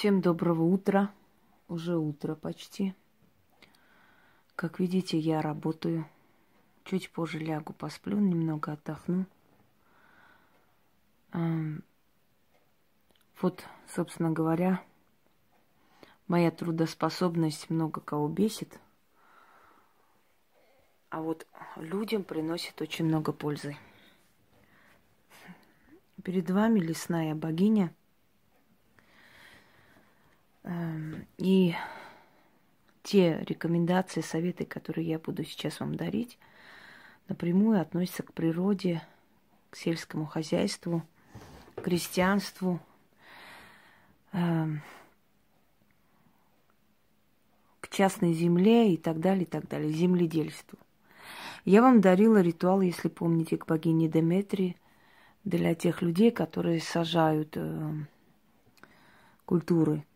Всем доброго утра. Уже утро почти. Как видите, я работаю. Чуть позже лягу, посплю, немного отдохну. Вот, собственно говоря, моя трудоспособность много кого бесит. А вот людям приносит очень много пользы. Перед вами лесная богиня – Эм, и те рекомендации, советы, которые я буду сейчас вам дарить, напрямую относятся к природе, к сельскому хозяйству, к крестьянству, эм, к частной земле и так далее, и так далее, земледельству. Я вам дарила ритуал, если помните, к богине Деметрии для тех людей, которые сажают э, культуры –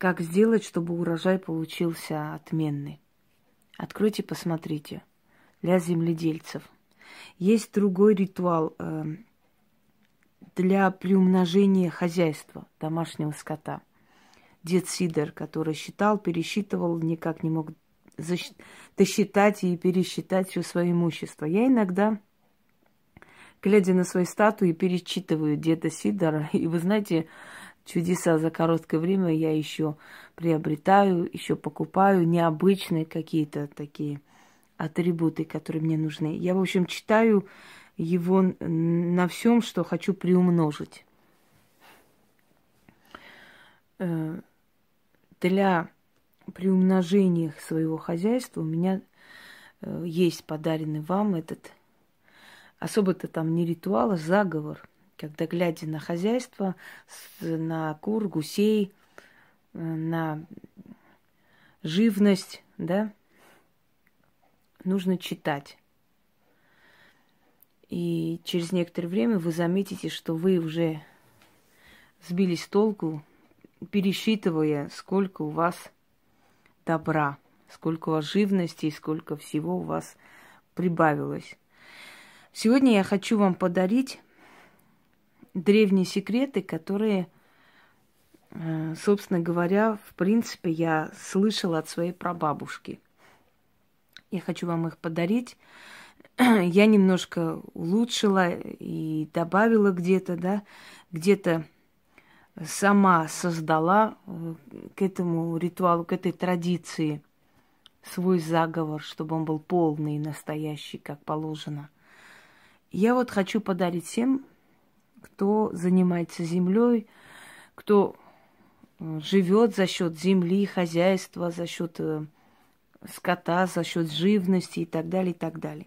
как сделать, чтобы урожай получился отменный? Откройте, посмотрите. Для земледельцев. Есть другой ритуал э, для приумножения хозяйства домашнего скота. Дед Сидор, который считал, пересчитывал, никак не мог защ... досчитать и пересчитать все свое имущество. Я иногда, глядя на свои статуи, перечитываю деда Сидора. И вы знаете, чудеса за короткое время я еще приобретаю, еще покупаю необычные какие-то такие атрибуты, которые мне нужны. Я, в общем, читаю его на всем, что хочу приумножить. Э, для приумножения своего хозяйства у меня э, есть подаренный вам этот особо-то там не ритуал, а заговор – когда, глядя на хозяйство, на кур, гусей, э, на живность, да, нужно читать. И через некоторое время вы заметите, что вы уже сбились с толку, пересчитывая, сколько у вас добра, сколько у вас живности и сколько всего у вас прибавилось. Сегодня я хочу вам подарить древние секреты, которые, э, собственно говоря, в принципе, я слышала от своей прабабушки. Я хочу вам их подарить. Я немножко улучшила и добавила где-то, да, где-то сама создала э, к этому ритуалу, к этой традиции свой заговор, чтобы он был полный и настоящий, как положено. Я вот хочу подарить всем кто занимается землей, кто э, живет за счет земли, хозяйства, за счет э, скота, за счет живности и так далее, и так далее.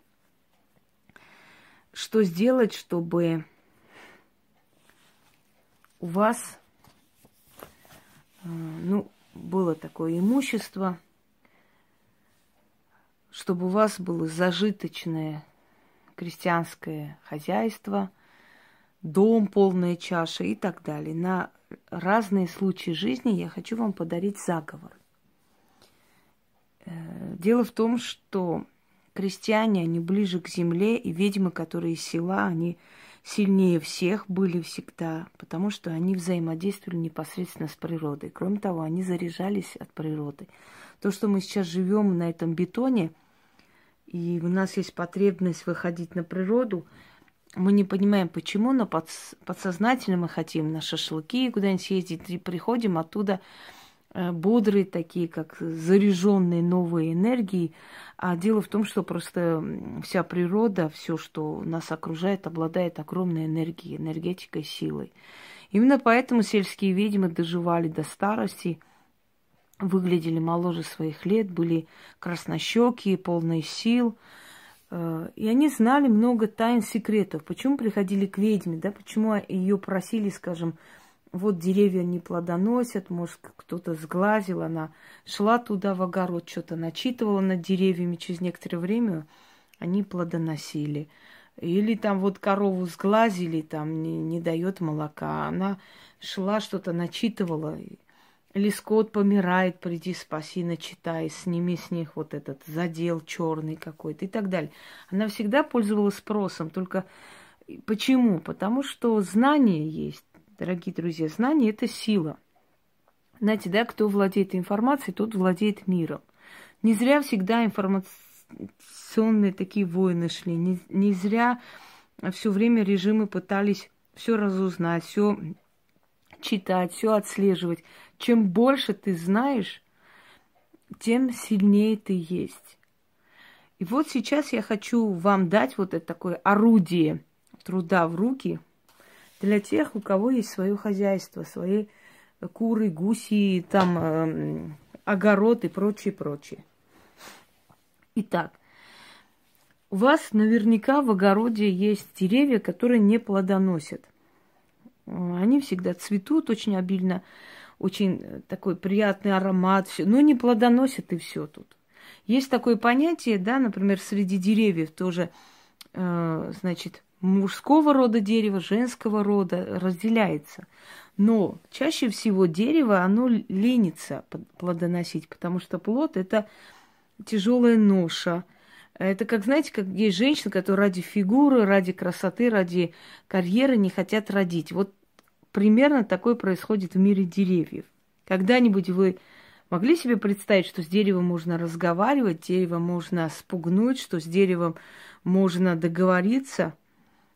Что сделать, чтобы у вас, э, ну, было такое имущество, чтобы у вас было зажиточное крестьянское хозяйство – дом, полная чаша и так далее. На разные случаи жизни я хочу вам подарить заговор. Э, дело в том, что крестьяне, они ближе к земле, и ведьмы, которые из села, они сильнее всех были всегда, потому что они взаимодействовали непосредственно с природой. Кроме того, они заряжались от природы. То, что мы сейчас живем на этом бетоне, и у нас есть потребность выходить на природу – мы не понимаем, почему, но подс- подсознательно мы хотим на шашлыки куда-нибудь съездить, и приходим оттуда э, бодрые такие, как заряженные новые энергии. А дело в том, что просто вся природа, все, что нас окружает, обладает огромной энергией, энергетикой, силой. Именно поэтому сельские ведьмы доживали до старости, выглядели моложе своих лет, были краснощекие, полные сил – и они знали много тайн, секретов. Почему приходили к ведьме, да? Почему ее просили, скажем, вот деревья не плодоносят, может, кто-то сглазил, она шла туда в огород, что-то начитывала над деревьями, через некоторое время они плодоносили. Или там вот корову сглазили, там не, не дает молока, она шла, что-то начитывала, или скот помирает, приди спаси, начитай, сними с них вот этот задел черный какой-то и так далее. Она всегда пользовалась спросом, только почему? Потому что знание есть, дорогие друзья, знание это сила. Знаете, да, кто владеет информацией, тот владеет миром. Не зря всегда информационные такие войны шли. Не, не зря все время режимы пытались все разузнать, все читать, все отслеживать. Чем больше ты знаешь, тем сильнее ты есть. И вот сейчас я хочу вам дать вот это такое орудие труда в руки для тех, у кого есть свое хозяйство, свои куры, гуси, там э, огород и прочее, прочее. Итак, у вас наверняка в огороде есть деревья, которые не плодоносят. Они всегда цветут очень обильно, очень такой приятный аромат, но не плодоносят и все тут. Есть такое понятие, да, например, среди деревьев тоже, э, значит, мужского рода дерево, женского рода разделяется. Но чаще всего дерево, оно ленится плодоносить, потому что плод – это тяжелая ноша. Это как, знаете, как есть женщины, которые ради фигуры, ради красоты, ради карьеры не хотят родить. Вот примерно такое происходит в мире деревьев. Когда-нибудь вы могли себе представить, что с деревом можно разговаривать, дерево можно спугнуть, что с деревом можно договориться?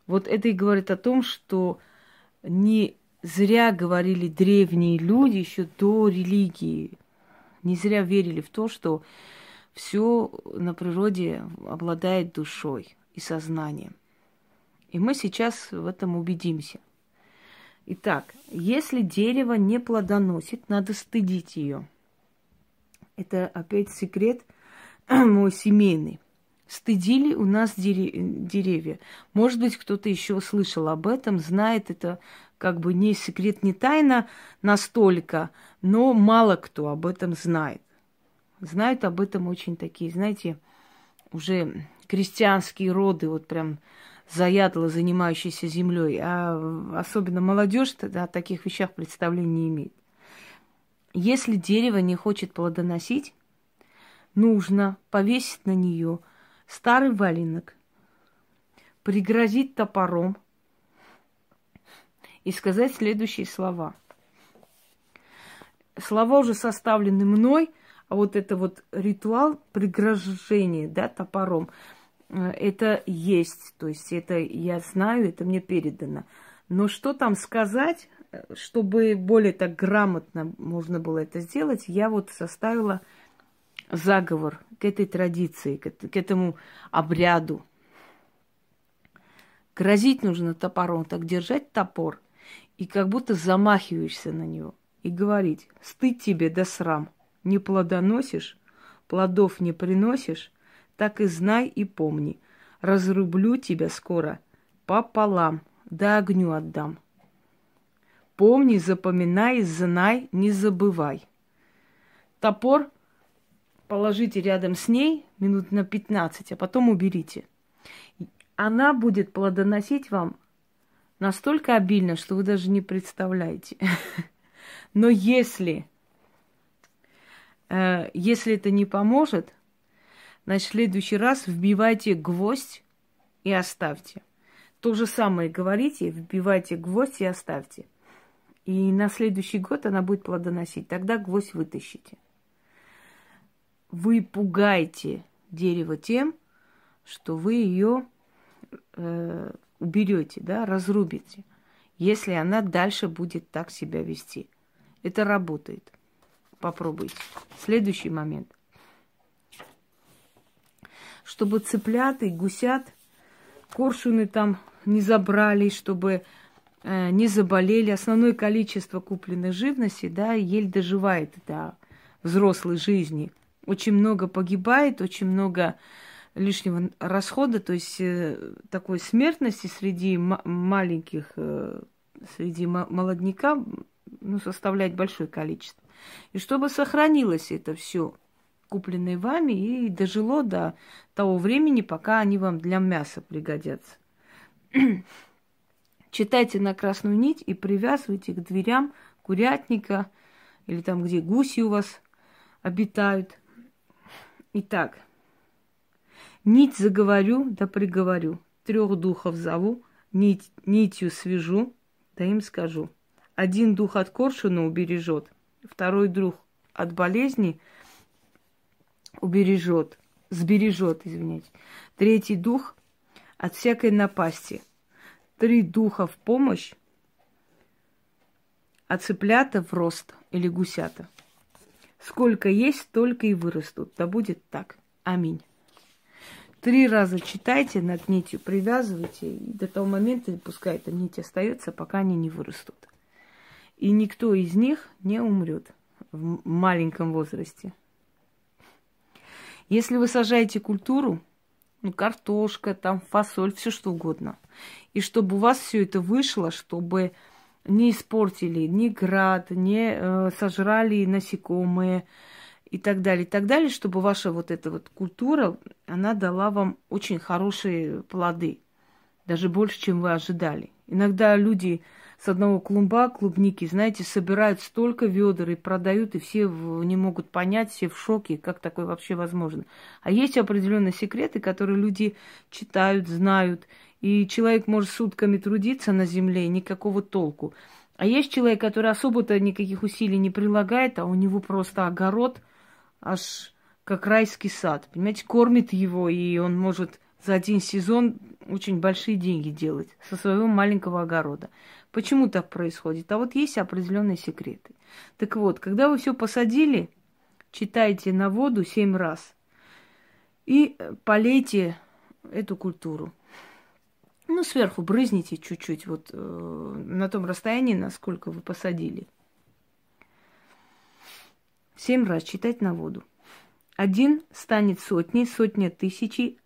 Вот это и говорит о том, что не зря говорили древние люди еще до религии. Не зря верили в то, что все на природе обладает душой и сознанием. И мы сейчас в этом убедимся. Итак, если дерево не плодоносит, надо стыдить ее. Это опять секрет мой семейный. Стыдили у нас деревья. Может быть, кто-то еще слышал об этом, знает это как бы не секрет, не тайна настолько, но мало кто об этом знает. Знают об этом очень такие, знаете, уже крестьянские роды, вот прям заядло занимающиеся землей, а особенно молодежь тогда о таких вещах представления не имеет. Если дерево не хочет плодоносить, нужно повесить на нее старый валенок, пригрозить топором и сказать следующие слова. Слова уже составлены мной – а вот это вот ритуал пригрожения, да, топором, это есть. То есть это я знаю, это мне передано. Но что там сказать, э, чтобы более так грамотно можно было это сделать, я вот составила заговор к этой традиции, к этому обряду. Грозить нужно топором, так держать топор, и как будто замахиваешься на него, и говорить, стыд тебе да срам – не плодоносишь, плодов не приносишь, так и знай и помни, разрублю тебя скоро пополам, да огню отдам. Помни, запоминай, знай, не забывай. Топор положите рядом с ней минут на 15, а потом уберите. Она будет плодоносить вам настолько обильно, что вы даже не представляете. Но если Э, если это не поможет, значит, следующий раз вбивайте гвоздь и оставьте. То же самое говорите, вбивайте гвоздь и оставьте. И на следующий год она будет плодоносить. Тогда гвоздь вытащите. Вы пугаете дерево тем, что вы ее э, уберете, да, разрубите, если она дальше будет так себя вести. Это работает. Попробуйте. Следующий момент. Чтобы цыпляты, гусят, коршуны там не забрали, чтобы э, не заболели. Основное количество купленной живности, да, еле доживает до взрослой жизни. Очень много погибает, очень много лишнего расхода, то есть э, такой смертности среди маленьких, э, среди молодняка ну, составляет большое количество. И чтобы сохранилось это все, купленное вами, и дожило до того времени, пока они вам для мяса пригодятся. Читайте на красную нить и привязывайте к дверям курятника или там, где гуси у вас обитают. Итак, нить заговорю, да приговорю, трех духов зову, нить, нитью свяжу, да им скажу. Один дух от коршуна убережет, Второй дух от болезни убережет, сбережет, извините. Третий дух от всякой напасти. Три духа в помощь, а цыплята в рост или гусята. Сколько есть, столько и вырастут. Да будет так. Аминь. Три раза читайте, над нитью привязывайте, и до того момента пускай эта нить остается, пока они не вырастут. И никто из них не умрет в маленьком возрасте. Если вы сажаете культуру, ну, картошка, там, фасоль, все что угодно, и чтобы у вас все это вышло, чтобы не испортили ни град, не э, сожрали насекомые и так далее, и так далее, чтобы ваша вот эта вот культура, она дала вам очень хорошие плоды, даже больше, чем вы ожидали. Иногда люди с одного клумба клубники, знаете, собирают столько ведер и продают, и все не могут понять, все в шоке, как такое вообще возможно. А есть определенные секреты, которые люди читают, знают, и человек может сутками трудиться на земле, никакого толку. А есть человек, который особо-то никаких усилий не прилагает, а у него просто огород аж как райский сад. Понимаете, кормит его, и он может за один сезон очень большие деньги делать со своего маленького огорода. Почему так происходит? А вот есть определенные секреты. Так вот, когда вы все посадили, читайте на воду семь раз и полейте эту культуру. Ну, сверху брызните чуть-чуть, вот э, на том расстоянии, насколько вы посадили. Семь раз читать на воду. Один станет сотней, сотня тысячи.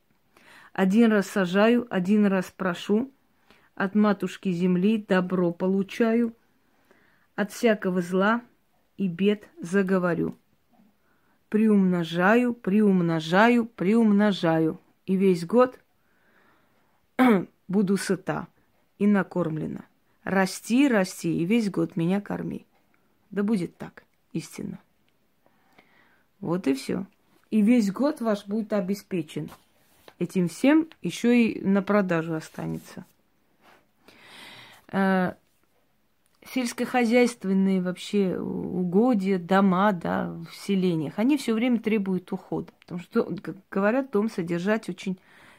Один раз сажаю, один раз прошу. От матушки земли добро получаю. От всякого зла и бед заговорю. Приумножаю, приумножаю, приумножаю. И весь год буду сыта и накормлена. Расти, расти, и весь год меня корми. Да будет так, истинно. Вот и все. И весь год ваш будет обеспечен. Этим всем еще и на продажу останется. Э, сельскохозяйственные вообще угодья, дома, да, в селениях, они все время требуют ухода. Потому что, как говорят, дом содержать очень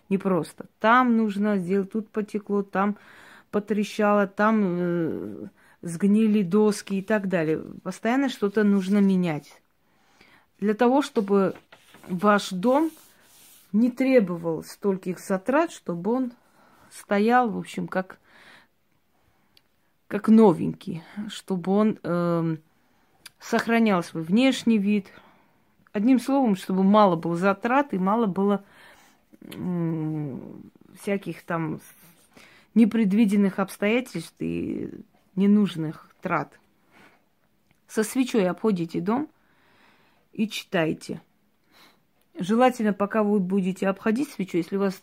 непросто. Там нужно сделать, тут потекло, там потрещало, там э, сгнили доски и так далее. Постоянно что-то нужно менять. Для того, чтобы ваш дом не требовал стольких затрат, чтобы он стоял, в общем, как, как новенький, чтобы он э, сохранял свой внешний вид. Одним словом, чтобы мало было затрат и мало было всяких там непредвиденных обстоятельств и ненужных трат. Со свечой обходите дом и читайте. Желательно, пока вы будете обходить свечу, если у вас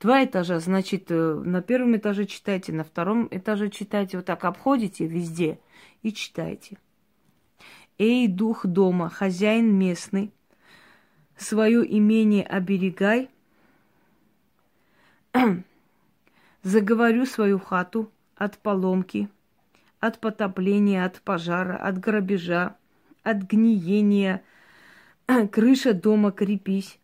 два этажа, значит, э, на первом этаже читайте, на втором этаже читайте. Вот так обходите везде и читайте. Эй, дух дома, хозяин местный, свое имение оберегай – заговорю свою хату от поломки, от потопления, от пожара, от грабежа, от гниения. Крыша дома крепись.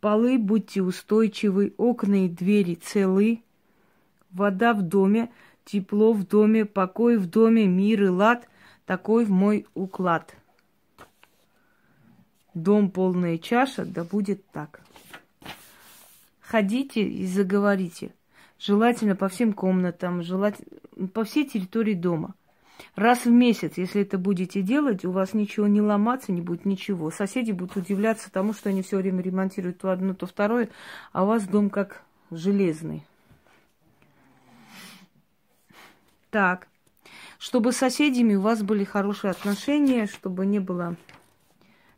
Полы будьте устойчивы, окна и двери целы. Вода в доме, тепло в доме, покой в доме, мир и лад. Такой в мой уклад. Дом полная чаша, да будет так ходите и заговорите. Желательно по всем комнатам, желательно по всей территории дома. Раз в месяц, если это будете делать, у вас ничего не ломаться, не будет ничего. Соседи будут удивляться тому, что они все время ремонтируют то одно, то второе, а у вас дом как железный. Так, чтобы с соседями у вас были хорошие отношения, чтобы не было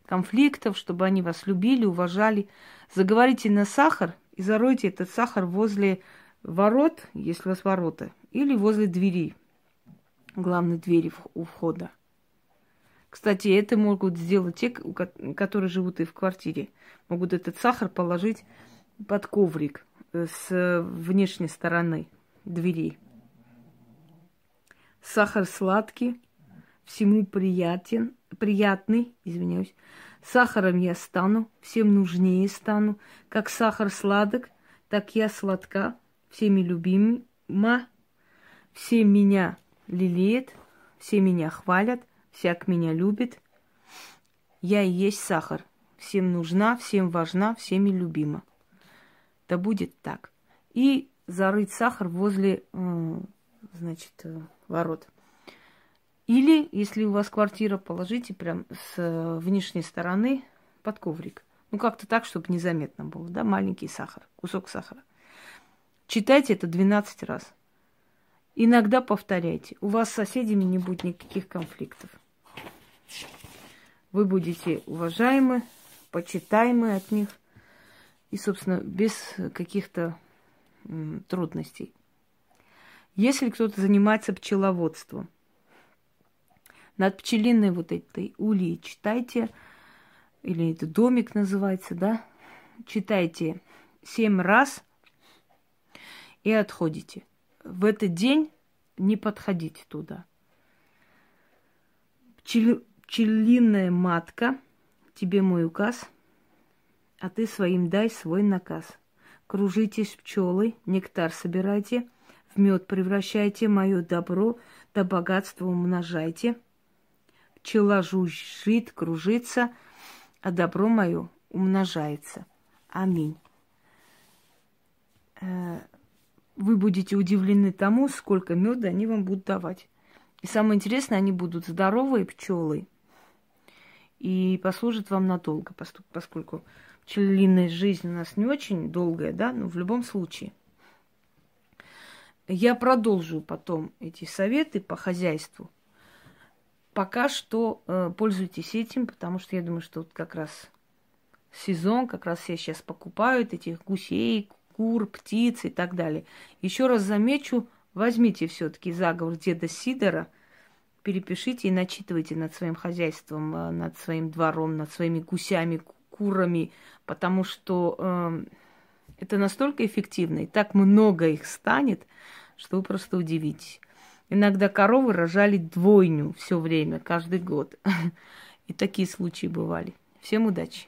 конфликтов, чтобы они вас любили, уважали. Заговорите на сахар – и заройте этот сахар возле ворот, если у вас ворота, или возле двери, главной двери у входа. Кстати, это могут сделать те, которые живут и в квартире. Могут этот сахар положить под коврик э, с внешней стороны двери. Сахар сладкий, всему приятен, приятный, извиняюсь. Сахаром я стану, всем нужнее стану. Как сахар сладок, так я сладка, всеми любима. Все меня лелеют, все меня хвалят, всяк меня любит. Я и есть сахар. Всем нужна, всем важна, всеми любима. Да будет так. И зарыть сахар возле, значит, э, ворот. Или, если у вас квартира, положите прям с э, внешней стороны под коврик. Ну, как-то так, чтобы незаметно было, да, маленький сахар, кусок сахара. Читайте это 12 раз. Иногда повторяйте. У вас с соседями не будет никаких конфликтов. Вы будете уважаемы, почитаемы от них и, собственно, без каких-то трудностей. Если кто-то занимается пчеловодством, над пчелиной вот этой ульей читайте, или это домик называется, да, читайте семь раз и отходите. В этот день не подходите туда. Пчел, пчелиная матка, тебе мой указ, а ты своим дай свой наказ. Кружитесь пчелы, нектар собирайте, в мед превращайте, мое добро до богатства умножайте. Пчела жужжит, кружится, а добро мое умножается. Аминь. Вы будете удивлены тому, сколько меда они вам будут давать. И самое интересное, они будут здоровые пчелы и послужат вам надолго, поскольку пчелиная жизнь у нас не очень долгая, да, но в любом случае. Я продолжу потом эти советы по хозяйству. Пока что э, пользуйтесь этим, потому что я думаю, что вот как раз сезон, как раз все сейчас покупают этих гусей, кур, птиц и так далее. Еще раз замечу, возьмите все-таки заговор деда Сидора, перепишите и начитывайте над своим хозяйством, э, над своим двором, над своими гусями, курами, потому что э, это настолько эффективно, и так много их станет, что вы просто удивитесь. Иногда коровы рожали двойню все время, каждый год. И такие случаи бывали. Всем удачи!